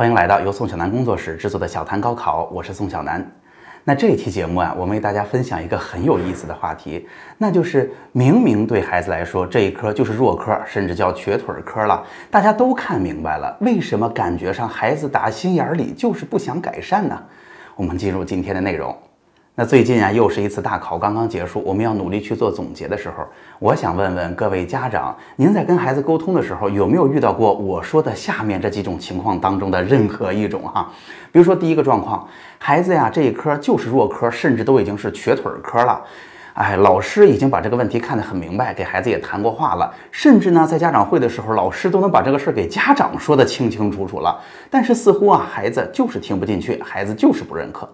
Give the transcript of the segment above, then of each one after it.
欢迎来到由宋小楠工作室制作的《小谈高考》，我是宋小楠。那这一期节目啊，我们为大家分享一个很有意思的话题，那就是明明对孩子来说这一科就是弱科，甚至叫瘸腿科了，大家都看明白了，为什么感觉上孩子打心眼里就是不想改善呢？我们进入今天的内容。那最近啊，又是一次大考刚刚结束，我们要努力去做总结的时候，我想问问各位家长，您在跟孩子沟通的时候，有没有遇到过我说的下面这几种情况当中的任何一种哈？比如说第一个状况，孩子呀这一科就是弱科，甚至都已经是瘸腿科了，哎，老师已经把这个问题看得很明白，给孩子也谈过话了，甚至呢在家长会的时候，老师都能把这个事儿给家长说得清清楚楚了，但是似乎啊孩子就是听不进去，孩子就是不认可。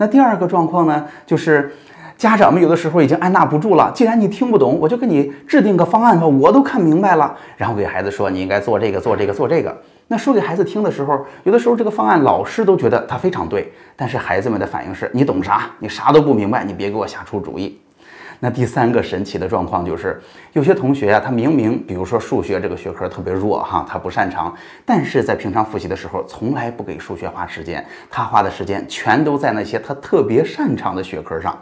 那第二个状况呢，就是家长们有的时候已经按捺不住了。既然你听不懂，我就给你制定个方案吧，我都看明白了。然后给孩子说，你应该做这个，做这个，做这个。那说给孩子听的时候，有的时候这个方案老师都觉得他非常对，但是孩子们的反应是：你懂啥？你啥都不明白，你别给我瞎出主意。那第三个神奇的状况就是，有些同学呀，他明明比如说数学这个学科特别弱哈，他不擅长，但是在平常复习的时候，从来不给数学花时间，他花的时间全都在那些他特别擅长的学科上。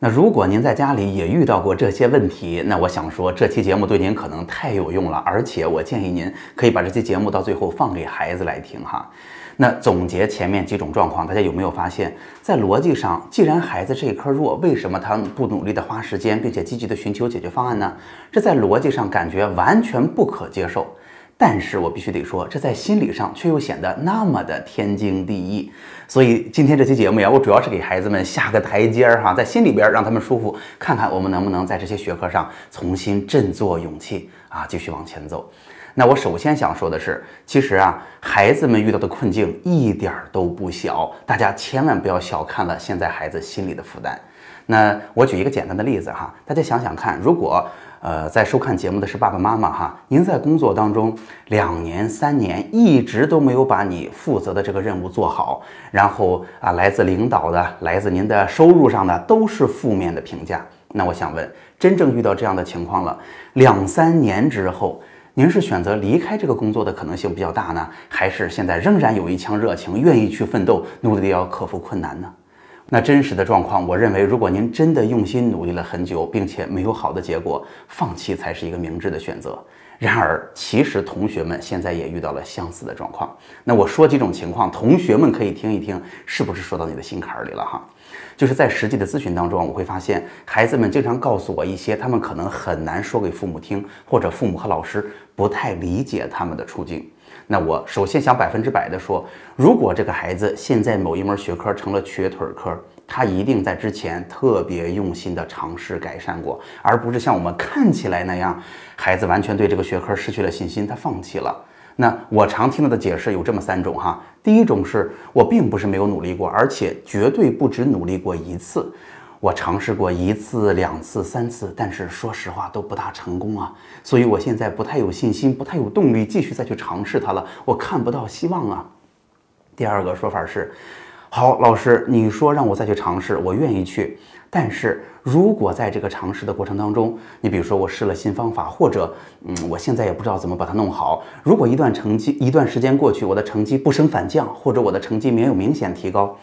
那如果您在家里也遇到过这些问题，那我想说，这期节目对您可能太有用了，而且我建议您可以把这期节目到最后放给孩子来听哈。那总结前面几种状况，大家有没有发现，在逻辑上，既然孩子这一科弱，为什么他不努力的花时间，并且积极的寻求解决方案呢？这在逻辑上感觉完全不可接受，但是我必须得说，这在心理上却又显得那么的天经地义。所以今天这期节目呀，我主要是给孩子们下个台阶儿哈，在心里边让他们舒服，看看我们能不能在这些学科上重新振作勇气啊，继续往前走。那我首先想说的是，其实啊，孩子们遇到的困境一点儿都不小，大家千万不要小看了现在孩子心里的负担。那我举一个简单的例子哈，大家想想看，如果呃在收看节目的是爸爸妈妈哈，您在工作当中两年三年一直都没有把你负责的这个任务做好，然后啊来自领导的、来自您的收入上的都是负面的评价，那我想问，真正遇到这样的情况了，两三年之后。您是选择离开这个工作的可能性比较大呢，还是现在仍然有一腔热情，愿意去奋斗，努力要克服困难呢？那真实的状况，我认为，如果您真的用心努力了很久，并且没有好的结果，放弃才是一个明智的选择。然而，其实同学们现在也遇到了相似的状况。那我说几种情况，同学们可以听一听，是不是说到你的心坎里了哈？就是在实际的咨询当中，我会发现孩子们经常告诉我一些他们可能很难说给父母听，或者父母和老师不太理解他们的处境。那我首先想百分之百的说，如果这个孩子现在某一门学科成了瘸腿科，他一定在之前特别用心的尝试改善过，而不是像我们看起来那样，孩子完全对这个学科失去了信心，他放弃了。那我常听到的解释有这么三种哈，第一种是我并不是没有努力过，而且绝对不止努力过一次，我尝试过一次、两次、三次，但是说实话都不大成功啊，所以我现在不太有信心，不太有动力继续再去尝试它了，我看不到希望啊。第二个说法是。好，老师，你说让我再去尝试，我愿意去。但是如果在这个尝试的过程当中，你比如说我试了新方法，或者，嗯，我现在也不知道怎么把它弄好。如果一段成绩一段时间过去，我的成绩不升反降，或者我的成绩没有明显提高。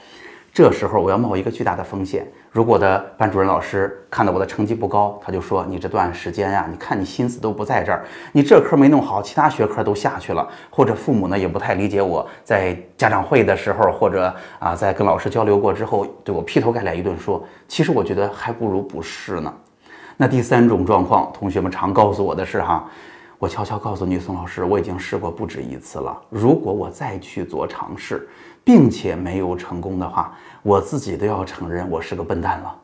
这时候我要冒一个巨大的风险。如果的班主任老师看到我的成绩不高，他就说：“你这段时间呀，你看你心思都不在这儿，你这科没弄好，其他学科都下去了。”或者父母呢也不太理解我，在家长会的时候，或者啊在跟老师交流过之后，对我劈头盖脸一顿说。其实我觉得还不如不试呢。那第三种状况，同学们常告诉我的是哈，我悄悄告诉你，宋老师，我已经试过不止一次了。如果我再去做尝试。并且没有成功的话，我自己都要承认我是个笨蛋了，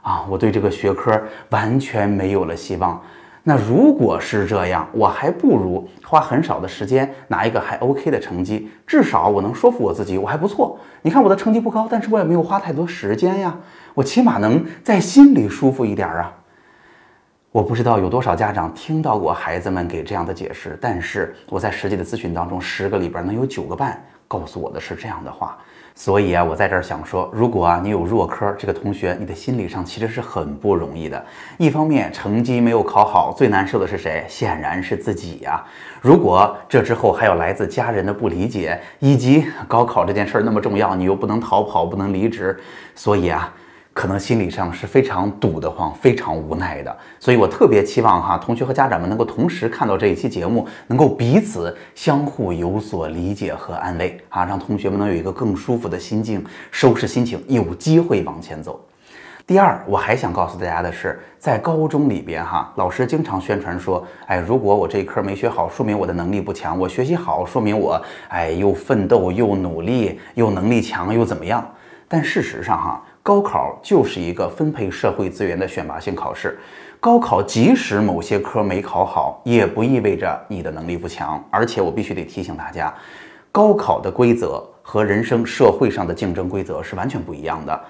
啊，我对这个学科完全没有了希望。那如果是这样，我还不如花很少的时间拿一个还 OK 的成绩，至少我能说服我自己我还不错。你看我的成绩不高，但是我也没有花太多时间呀，我起码能在心里舒服一点啊。我不知道有多少家长听到过孩子们给这样的解释，但是我在实际的咨询当中，十个里边能有九个半。告诉我的是这样的话。所以啊，我在这儿想说，如果啊你有弱科，这个同学你的心理上其实是很不容易的。一方面成绩没有考好，最难受的是谁？显然是自己呀。如果这之后还有来自家人的不理解，以及高考这件事儿那么重要，你又不能逃跑，不能离职，所以啊。可能心理上是非常堵得慌、非常无奈的，所以我特别期望哈，同学和家长们能够同时看到这一期节目，能够彼此相互有所理解和安慰啊，让同学们能有一个更舒服的心境，收拾心情，有机会往前走。第二，我还想告诉大家的是，在高中里边哈，老师经常宣传说，哎，如果我这一科没学好，说明我的能力不强；我学习好，说明我哎又奋斗又努力又能力强又怎么样？但事实上哈。高考就是一个分配社会资源的选拔性考试，高考即使某些科没考好，也不意味着你的能力不强。而且我必须得提醒大家，高考的规则和人生社会上的竞争规则是完全不一样的。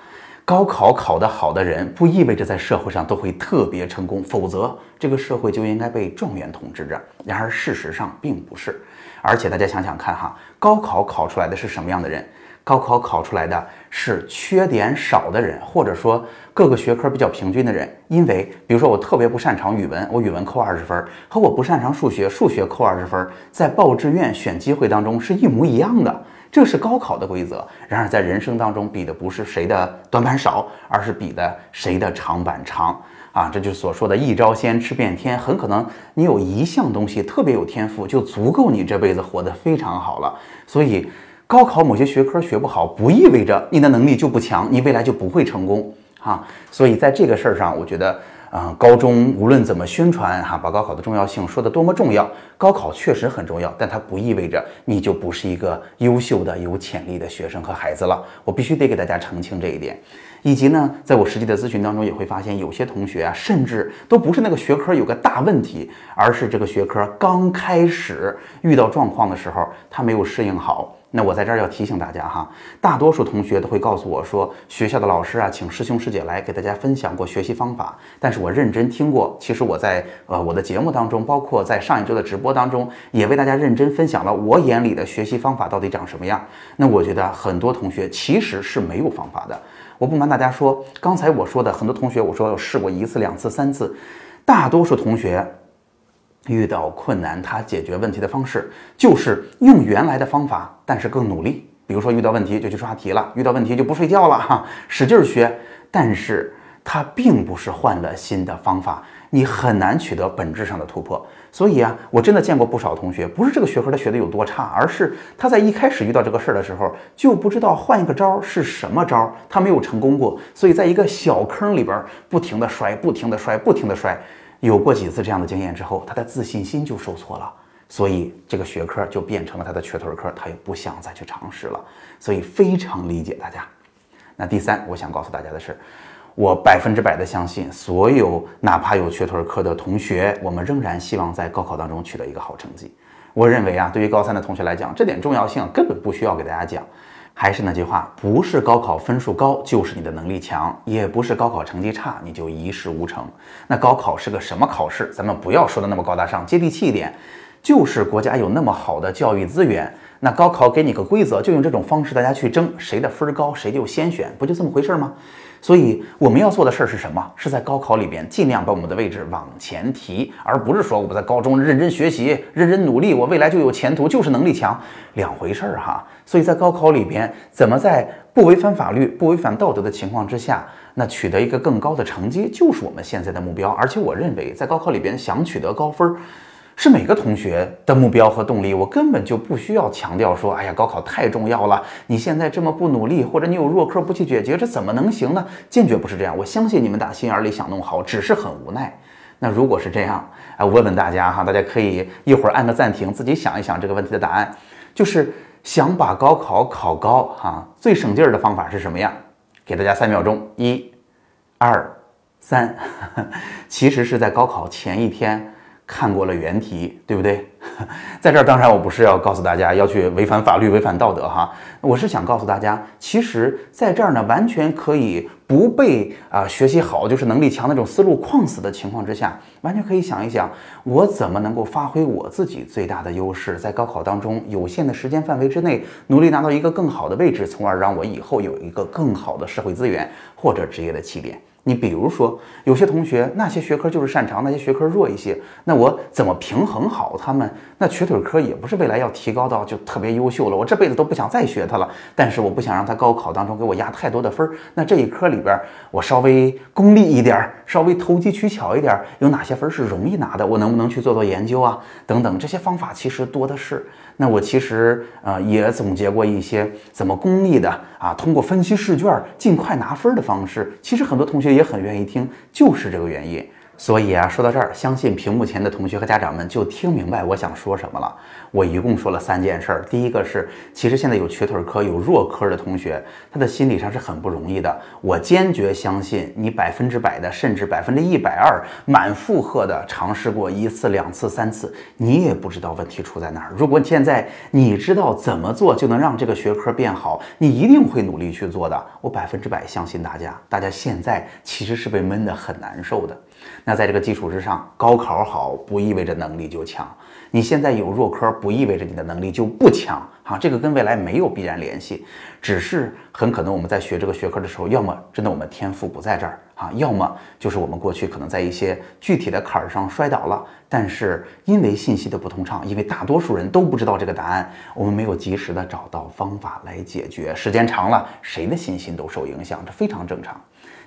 高考考得好的人，不意味着在社会上都会特别成功，否则这个社会就应该被状元统治着。然而事实上并不是。而且大家想想看哈，高考考出来的是什么样的人？高考考出来的是缺点少的人，或者说各个学科比较平均的人。因为，比如说我特别不擅长语文，我语文扣二十分，和我不擅长数学，数学扣二十分，在报志愿选机会当中是一模一样的。这是高考的规则。然而，在人生当中比的不是谁的短板少，而是比的谁的长板长啊！这就是所说的一招鲜吃遍天。很可能你有一项东西特别有天赋，就足够你这辈子活得非常好了。所以。高考某些学科学不好，不意味着你的能力就不强，你未来就不会成功哈。所以在这个事儿上，我觉得，啊，高中无论怎么宣传哈，把高考的重要性说得多么重要，高考确实很重要，但它不意味着你就不是一个优秀的、有潜力的学生和孩子了。我必须得给大家澄清这一点。以及呢，在我实际的咨询当中，也会发现有些同学啊，甚至都不是那个学科有个大问题，而是这个学科刚开始遇到状况的时候，他没有适应好。那我在这儿要提醒大家哈，大多数同学都会告诉我说，学校的老师啊，请师兄师姐来给大家分享过学习方法。但是我认真听过，其实我在呃我的节目当中，包括在上一周的直播当中，也为大家认真分享了我眼里的学习方法到底长什么样。那我觉得很多同学其实是没有方法的。我不瞒大家说，刚才我说的很多同学，我说试过一次、两次、三次，大多数同学。遇到困难，他解决问题的方式就是用原来的方法，但是更努力。比如说遇到问题就去刷题了，遇到问题就不睡觉了，哈，使劲学。但是他并不是换了新的方法，你很难取得本质上的突破。所以啊，我真的见过不少同学，不是这个学科他学的有多差，而是他在一开始遇到这个事儿的时候就不知道换一个招是什么招，他没有成功过，所以在一个小坑里边不停的摔，不停的摔，不停的摔。有过几次这样的经验之后，他的自信心就受挫了，所以这个学科就变成了他的瘸腿科，他也不想再去尝试了。所以非常理解大家。那第三，我想告诉大家的是，我百分之百的相信，所有哪怕有瘸腿科的同学，我们仍然希望在高考当中取得一个好成绩。我认为啊，对于高三的同学来讲，这点重要性根本不需要给大家讲。还是那句话，不是高考分数高就是你的能力强，也不是高考成绩差你就一事无成。那高考是个什么考试？咱们不要说的那么高大上，接地气一点，就是国家有那么好的教育资源，那高考给你个规则，就用这种方式大家去争，谁的分高谁就先选，不就这么回事吗？所以我们要做的事儿是什么？是在高考里边尽量把我们的位置往前提，而不是说我们在高中认真学习、认真努力，我未来就有前途，就是能力强，两回事儿哈。所以在高考里边，怎么在不违反法律、不违反道德的情况之下，那取得一个更高的成绩，就是我们现在的目标。而且我认为，在高考里边想取得高分儿。是每个同学的目标和动力，我根本就不需要强调说，哎呀，高考太重要了，你现在这么不努力，或者你有弱科不去解决，这怎么能行呢？坚决不是这样，我相信你们打心眼里想弄好，只是很无奈。那如果是这样，哎，我问问大家哈，大家可以一会儿按个暂停，自己想一想这个问题的答案，就是想把高考考高哈，最省劲儿的方法是什么样？给大家三秒钟，一、二、三，其实是在高考前一天。看过了原题，对不对？在这儿，当然我不是要告诉大家要去违反法律、违反道德哈，我是想告诉大家，其实在这儿呢，完全可以不被啊学习好就是能力强那种思路框死的情况之下，完全可以想一想，我怎么能够发挥我自己最大的优势，在高考当中有限的时间范围之内，努力拿到一个更好的位置，从而让我以后有一个更好的社会资源或者职业的起点。你比如说，有些同学那些学科就是擅长，那些学科弱一些，那我怎么平衡好他们？那瘸腿科也不是未来要提高到就特别优秀了，我这辈子都不想再学它了。但是我不想让他高考当中给我压太多的分儿，那这一科里边我稍微功利一点，稍微投机取巧一点，有哪些分是容易拿的？我能不能去做做研究啊？等等，这些方法其实多的是。那我其实呃也总结过一些怎么功利的啊，通过分析试卷尽快拿分的方式。其实很多同学也很愿意听，就是这个原因。所以啊，说到这儿，相信屏幕前的同学和家长们就听明白我想说什么了。我一共说了三件事儿。第一个是，其实现在有瘸腿科、有弱科的同学，他的心理上是很不容易的。我坚决相信，你百分之百的，甚至百分之一百二满负荷的尝试过一次、两次、三次，你也不知道问题出在哪儿。如果现在你知道怎么做就能让这个学科变好，你一定会努力去做的。我百分之百相信大家。大家现在其实是被闷得很难受的。那在这个基础之上，高考好不意味着能力就强。你现在有弱科，不意味着你的能力就不强啊。这个跟未来没有必然联系，只是很可能我们在学这个学科的时候，要么真的我们天赋不在这儿啊，要么就是我们过去可能在一些具体的坎儿上摔倒了。但是因为信息的不通畅，因为大多数人都不知道这个答案，我们没有及时的找到方法来解决。时间长了，谁的信心都受影响，这非常正常。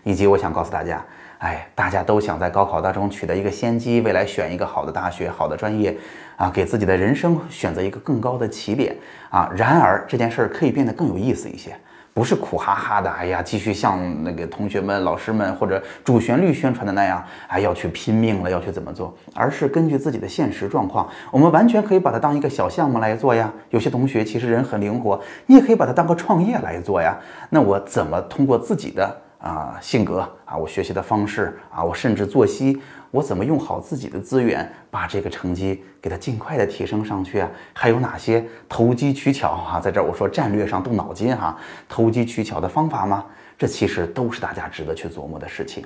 以及我想告诉大家。哎，大家都想在高考当中取得一个先机，未来选一个好的大学、好的专业，啊，给自己的人生选择一个更高的起点啊。然而这件事儿可以变得更有意思一些，不是苦哈哈的，哎呀，继续像那个同学们、老师们或者主旋律宣传的那样，哎，要去拼命了，要去怎么做？而是根据自己的现实状况，我们完全可以把它当一个小项目来做呀。有些同学其实人很灵活，你也可以把它当个创业来做呀。那我怎么通过自己的？啊，性格啊，我学习的方式啊，我甚至作息，我怎么用好自己的资源，把这个成绩给它尽快的提升上去啊？还有哪些投机取巧哈？在这儿我说战略上动脑筋哈，投机取巧的方法吗？这其实都是大家值得去琢磨的事情。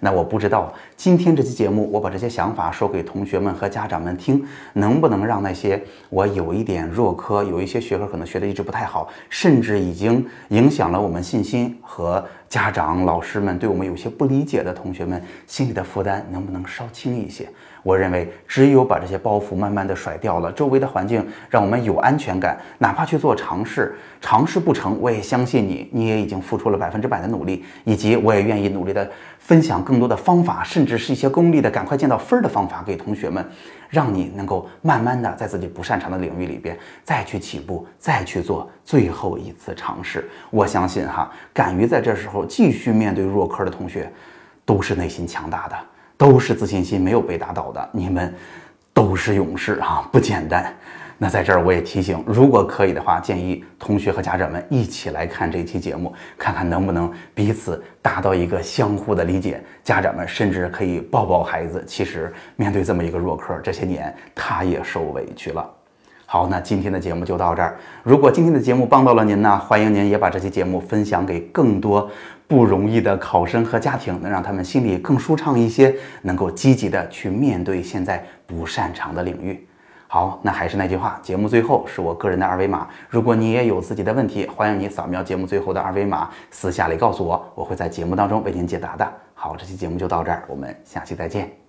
那我不知道今天这期节目，我把这些想法说给同学们和家长们听，能不能让那些我有一点弱科，有一些学科可能学的一直不太好，甚至已经影响了我们信心和家长、老师们对我们有些不理解的同学们心里的负担，能不能稍轻一些？我认为，只有把这些包袱慢慢的甩掉了，周围的环境让我们有安全感，哪怕去做尝试，尝试不成，我也相信你，你也已经付出了百分之百的努力，以及我也愿意努力的分享更多的方法，甚至是一些功利的、赶快见到分儿的方法给同学们，让你能够慢慢的在自己不擅长的领域里边再去起步，再去做最后一次尝试。我相信哈，敢于在这时候继续面对弱科的同学，都是内心强大的。都是自信心没有被打倒的，你们都是勇士啊，不简单。那在这儿我也提醒，如果可以的话，建议同学和家长们一起来看这期节目，看看能不能彼此达到一个相互的理解。家长们甚至可以抱抱孩子，其实面对这么一个弱科，这些年他也受委屈了。好，那今天的节目就到这儿。如果今天的节目帮到了您呢，欢迎您也把这期节目分享给更多。不容易的考生和家庭，能让他们心里更舒畅一些，能够积极的去面对现在不擅长的领域。好，那还是那句话，节目最后是我个人的二维码，如果你也有自己的问题，欢迎你扫描节目最后的二维码，私下里告诉我，我会在节目当中为您解答的。好，这期节目就到这儿，我们下期再见。